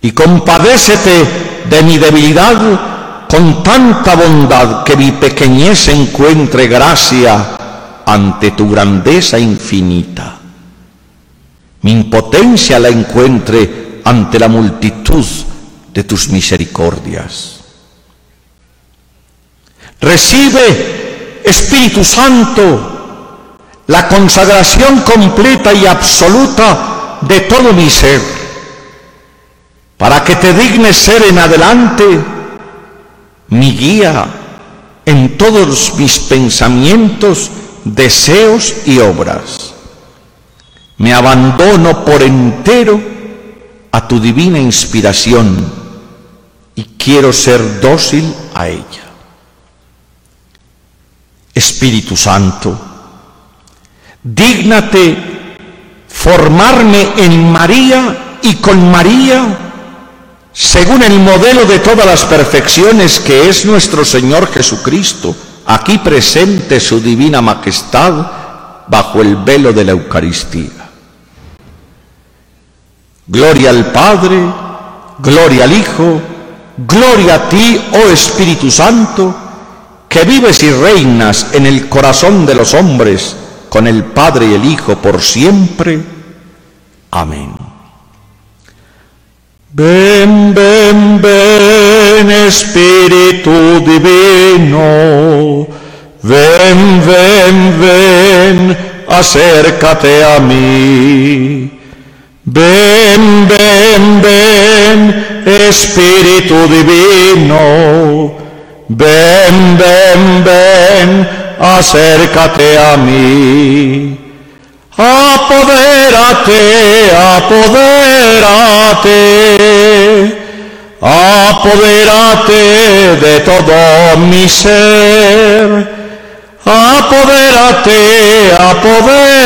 y compadécete de mi debilidad con tanta bondad que mi pequeñez encuentre gracia ante tu grandeza infinita mi impotencia la encuentre ante la multitud de tus misericordias. Recibe, Espíritu Santo, la consagración completa y absoluta de todo mi ser, para que te dignes ser en adelante mi guía en todos mis pensamientos, deseos y obras me abandono por entero a tu divina inspiración y quiero ser dócil a ella. Espíritu Santo, dígnate formarme en María y con María, según el modelo de todas las perfecciones que es nuestro Señor Jesucristo, aquí presente su divina majestad bajo el velo de la Eucaristía. Gloria al Padre, gloria al Hijo, gloria a ti, oh Espíritu Santo, que vives y reinas en el corazón de los hombres con el Padre y el Hijo por siempre. Amén. Ven, ven, ven, Espíritu Divino, ven, ven, ven, acércate a mí. Ven, ven, ven, Espíritu Divino, ven, ven, ven, acércate a mí. Apodérate, apodérate, apodérate de todo mi ser. Apodérate, apodérate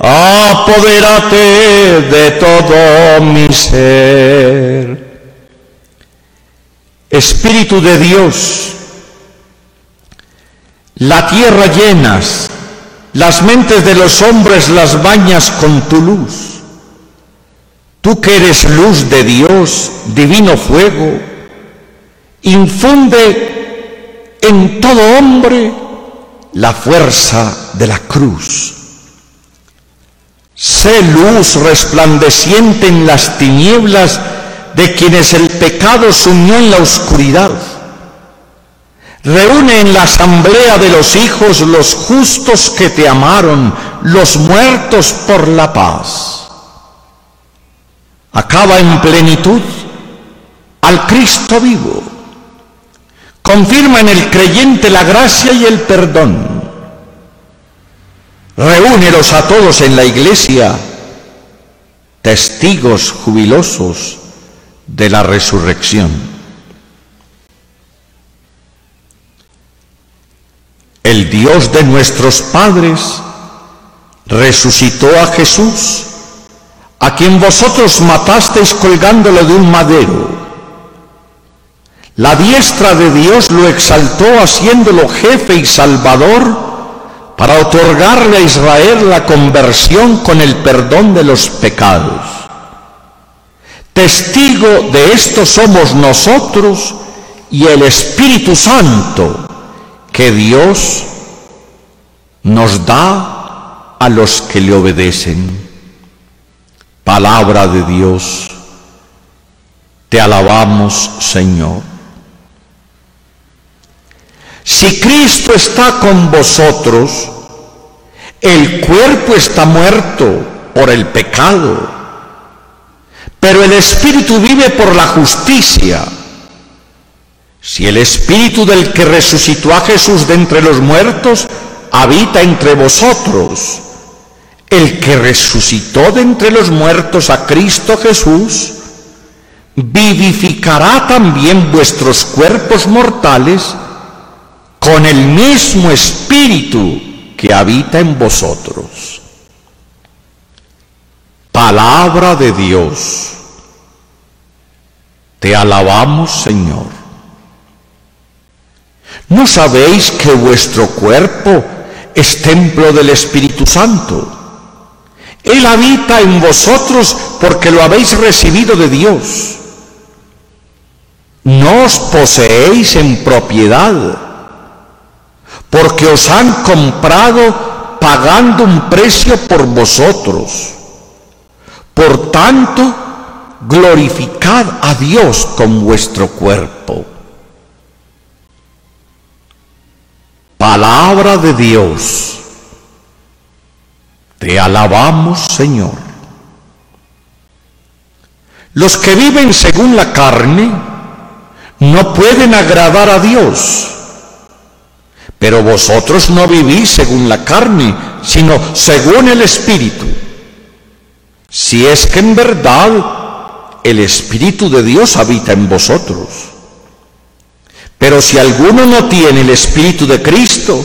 apodérate de todo mi ser. Espíritu de Dios, la tierra llenas, las mentes de los hombres las bañas con tu luz. Tú que eres luz de Dios, divino fuego, infunde en todo hombre la fuerza de la cruz Sé luz resplandeciente en las tinieblas de quienes el pecado sumió en la oscuridad. Reúne en la asamblea de los hijos los justos que te amaron, los muertos por la paz. Acaba en plenitud al Cristo vivo. Confirma en el creyente la gracia y el perdón Reúnelos a todos en la iglesia, testigos jubilosos de la resurrección. El Dios de nuestros padres resucitó a Jesús, a quien vosotros matasteis colgándolo de un madero. La diestra de Dios lo exaltó haciéndolo jefe y salvador para otorgarle a Israel la conversión con el perdón de los pecados. Testigo de esto somos nosotros y el Espíritu Santo que Dios nos da a los que le obedecen. Palabra de Dios, te alabamos Señor. Si Cristo está con vosotros, el cuerpo está muerto por el pecado, pero el Espíritu vive por la justicia. Si el Espíritu del que resucitó a Jesús de entre los muertos habita entre vosotros, el que resucitó de entre los muertos a Cristo Jesús, vivificará también vuestros cuerpos mortales con el mismo espíritu que habita en vosotros. Palabra de Dios. Te alabamos, Señor. ¿No sabéis que vuestro cuerpo es templo del Espíritu Santo? Él habita en vosotros porque lo habéis recibido de Dios. No os poseéis en propiedad porque os han comprado pagando un precio por vosotros. Por tanto, glorificad a Dios con vuestro cuerpo. Palabra de Dios. Te alabamos, Señor. Los que viven según la carne no pueden agradar a Dios pero vosotros no vivís según la carne, sino según el Espíritu. Si es que en verdad el Espíritu de Dios habita en vosotros. Pero si alguno no tiene el Espíritu de Cristo,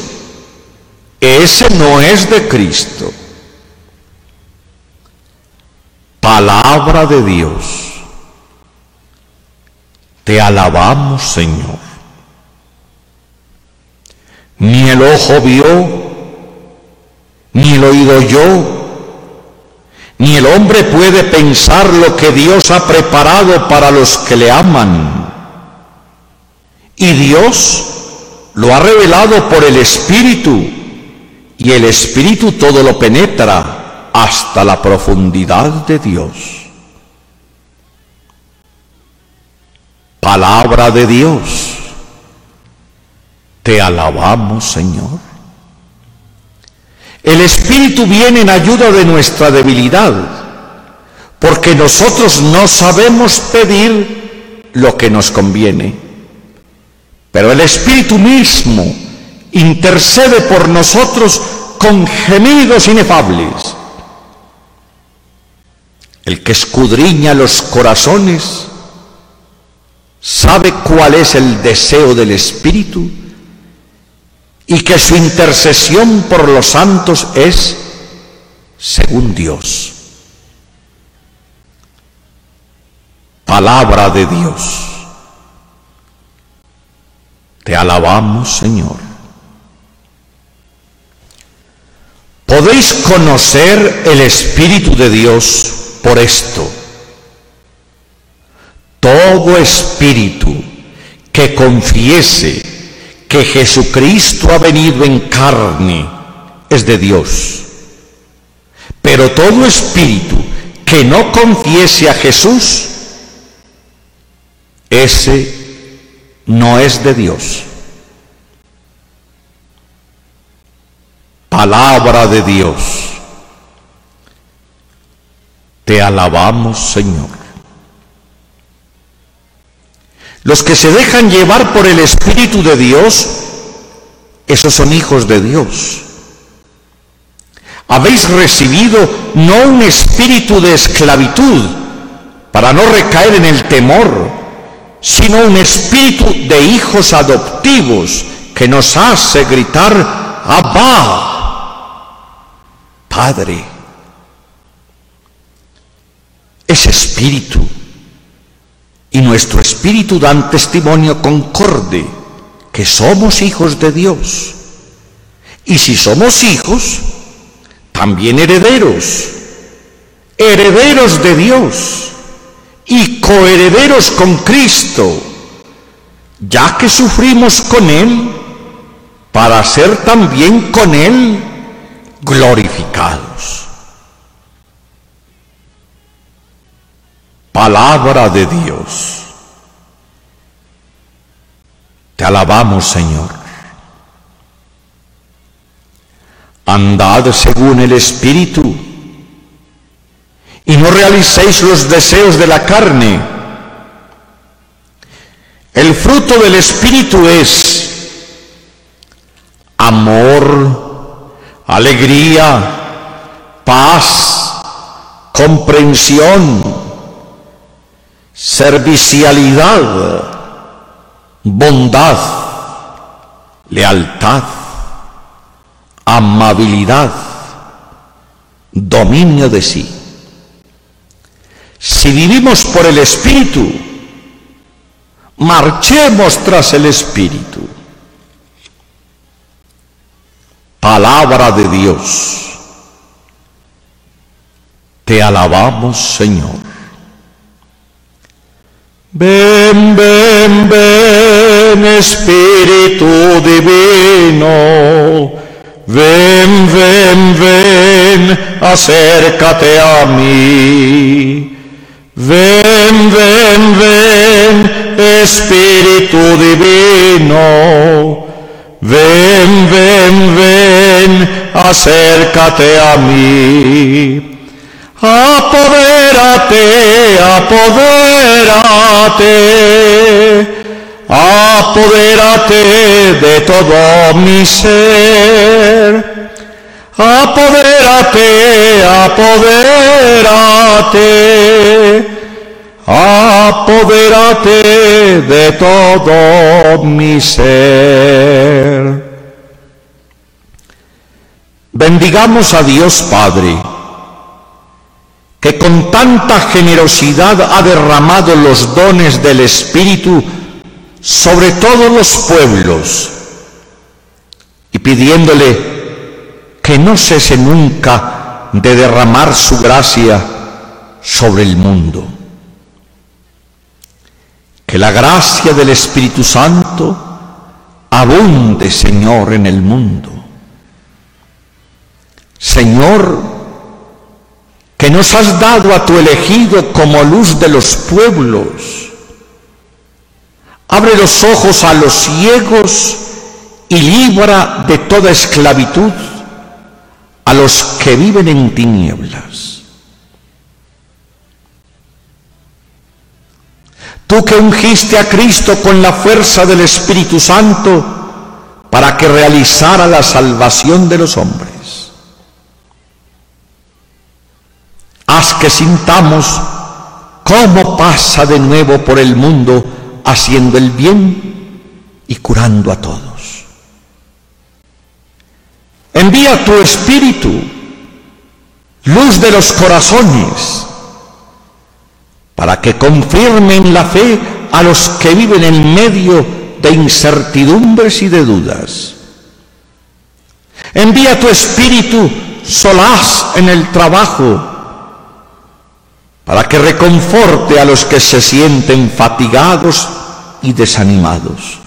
ese no es de Cristo. Palabra de Dios. Te alabamos, Señor. Ni el ojo vio, ni el oído yo, ni el hombre puede pensar lo que Dios ha preparado para los que le aman. Y Dios lo ha revelado por el Espíritu, y el Espíritu todo lo penetra hasta la profundidad de Dios. Palabra de Dios. Te alabamos, Señor. El Espíritu viene en ayuda de nuestra debilidad, porque nosotros no sabemos pedir lo que nos conviene. Pero el Espíritu mismo intercede por nosotros con gemidos inefables. El que escudriña los corazones sabe cuál es el deseo del Espíritu y que su intercesión por los santos es según Dios. Palabra de Dios. Te alabamos, Señor. Podéis conocer el Espíritu de Dios por esto todo espíritu que confiese que Jesucristo ha venido en carne es de Dios. Pero todo espíritu que no confiese a Jesús, ese no es de Dios. Palabra de Dios. Te alabamos, Señor. Los que se dejan llevar por el Espíritu de Dios, esos son hijos de Dios. Habéis recibido no un espíritu de esclavitud para no recaer en el temor, sino un espíritu de hijos adoptivos que nos hace gritar, Abba, Padre. Ese espíritu y nuestro espíritu dan testimonio concorde que somos hijos de Dios. Y si somos hijos, también herederos, herederos de Dios y coherederos con Cristo, ya que sufrimos con Él, para ser también con Él glorificados. palabra de Dios. Te alabamos, Señor. Andad según el Espíritu y no realicéis los deseos de la carne. El fruto del Espíritu es amor, alegría, paz, comprensión, servicialidad, bondad, lealtad, amabilidad, dominio de sí. Si vivimos por el Espíritu, marchemos tras el Espíritu. Palabra de Dios. Te alabamos, Señor. Ven, ven, ven, Espíritu Divino. Ven, ven, ven, acércate a mí. Ven, ven, ven, Espíritu Divino. Ven, ven, ven, acércate a mí. Apodérate, apodérate, apodérate de todo mi ser. Apodérate, apodérate, apodérate de todo mi ser. Bendigamos a Dios Padre, que con tanta generosidad ha derramado los dones del Espíritu sobre todos los pueblos, y pidiéndole que no cese nunca de derramar su gracia sobre el mundo. Que la gracia del Espíritu Santo abunde, Señor, en el mundo. Señor, que nos has dado a tu elegido como luz de los pueblos. Abre los ojos a los ciegos y libra de toda esclavitud a los que viven en tinieblas. Tú que ungiste a Cristo con la fuerza del Espíritu Santo para que realizara la salvación de los hombres. Haz que sintamos cómo pasa de nuevo por el mundo haciendo el bien y curando a todos. Envía tu Espíritu, luz de los corazones, para que confirmen la fe a los que viven en medio de incertidumbres y de dudas. Envía tu espíritu solaz en el trabajo para que reconforte a los que se sienten fatigados y desanimados.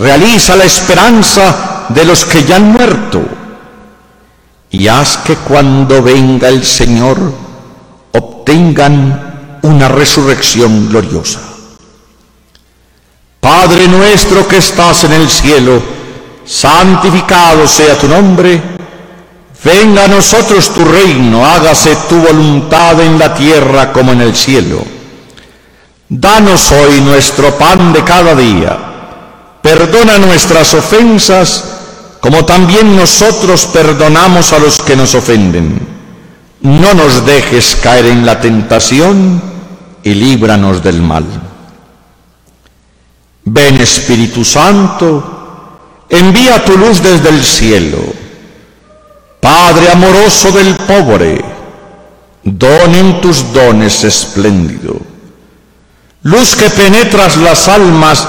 Realiza la esperanza de los que ya han muerto y haz que cuando venga el Señor obtengan una resurrección gloriosa. Padre nuestro que estás en el cielo, santificado sea tu nombre, venga a nosotros tu reino, hágase tu voluntad en la tierra como en el cielo. Danos hoy nuestro pan de cada día, perdona nuestras ofensas como también nosotros perdonamos a los que nos ofenden no nos dejes caer en la tentación y líbranos del mal. Ven Espíritu Santo, envía tu luz desde el cielo. Padre amoroso del pobre, donen tus dones espléndido. Luz que penetras las almas,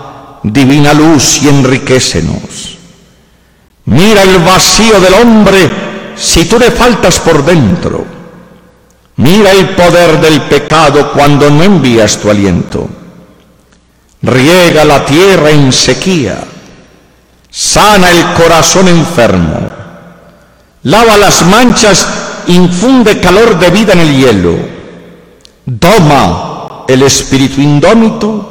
divina luz, y enriquecenos. Mira el vacío del hombre si tú le faltas por dentro. Mira el poder del pecado cuando no envías tu aliento. Riega la tierra en sequía, sana el corazón enfermo, lava las manchas, infunde calor de vida en el hielo, doma el espíritu indómito,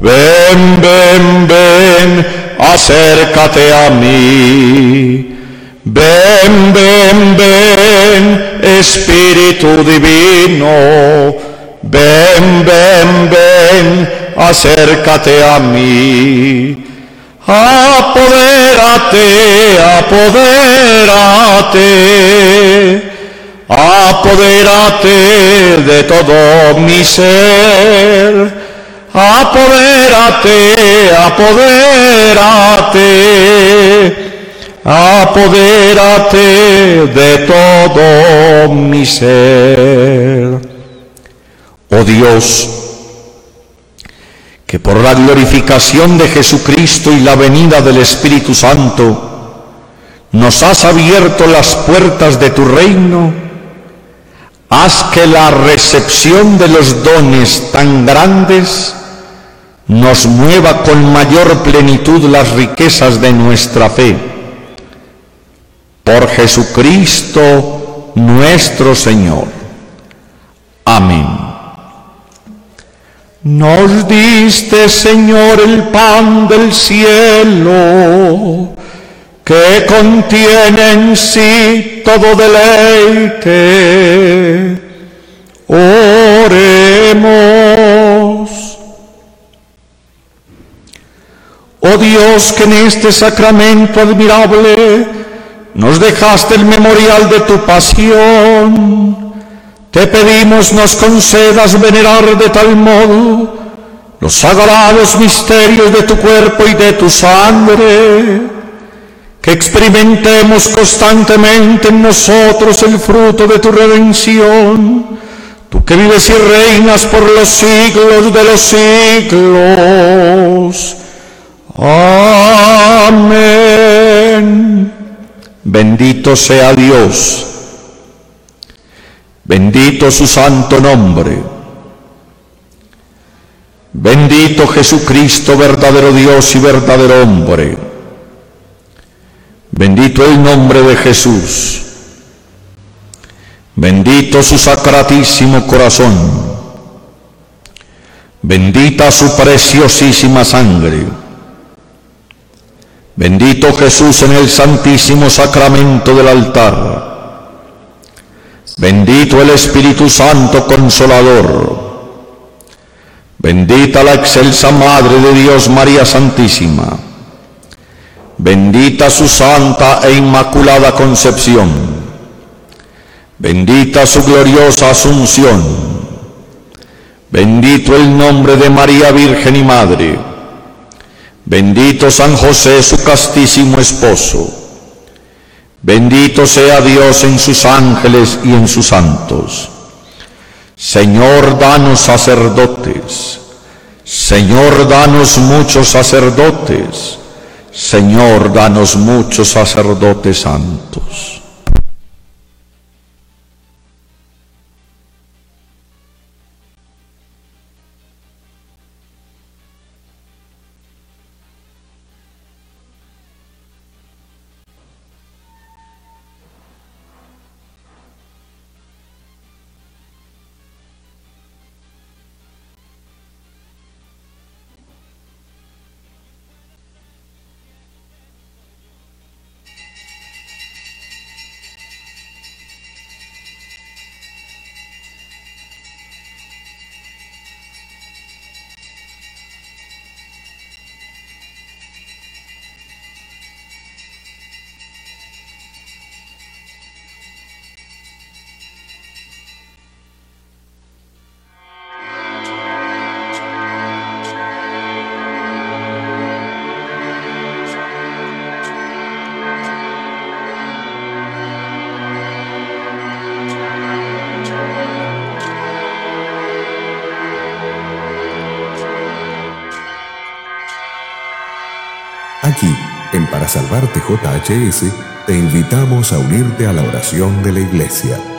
Ven, ven, ven acércate a mí. Ven, ven, ven, Espíritu Divino. Ven, ven, ven, acércate a mí. Apodérate, apodérate, apodérate de todo mi ser apodérate, apodérate, apodérate de todo mi ser. Oh Dios, que por la glorificación de Jesucristo y la venida del Espíritu Santo, nos has abierto las puertas de tu reino, haz que la recepción de los dones tan grandes nos mueva con mayor plenitud las riquezas de nuestra fe. Por Jesucristo nuestro Señor. Amén. Nos diste, Señor, el pan del cielo, que contiene en sí todo deleite. Oremos. Oh Dios, que en este sacramento admirable nos dejaste el memorial de tu pasión, te pedimos nos concedas venerar de tal modo los sagrados misterios de tu cuerpo y de tu sangre, experimentemos constantemente en nosotros el fruto de tu redención, tú que vives y reinas por los siglos de los siglos. Amén. Bendito sea Dios. Bendito su santo nombre. Bendito Jesucristo, verdadero Dios y verdadero hombre. Bendito el nombre de Jesús. Bendito su sacratísimo corazón. Bendita su preciosísima sangre. Bendito Jesús en el santísimo sacramento del altar. Bendito el Espíritu Santo Consolador. Bendita la excelsa Madre de Dios María Santísima. Bendita su santa e inmaculada concepción. Bendita su gloriosa asunción. Bendito el nombre de María Virgen y Madre. Bendito San José, su castísimo esposo. Bendito sea Dios en sus ángeles y en sus santos. Señor, danos sacerdotes. Señor, danos muchos sacerdotes. Señor, danos muchos sacerdotes santos. JHS, te invitamos a unirte a la oración de la Iglesia.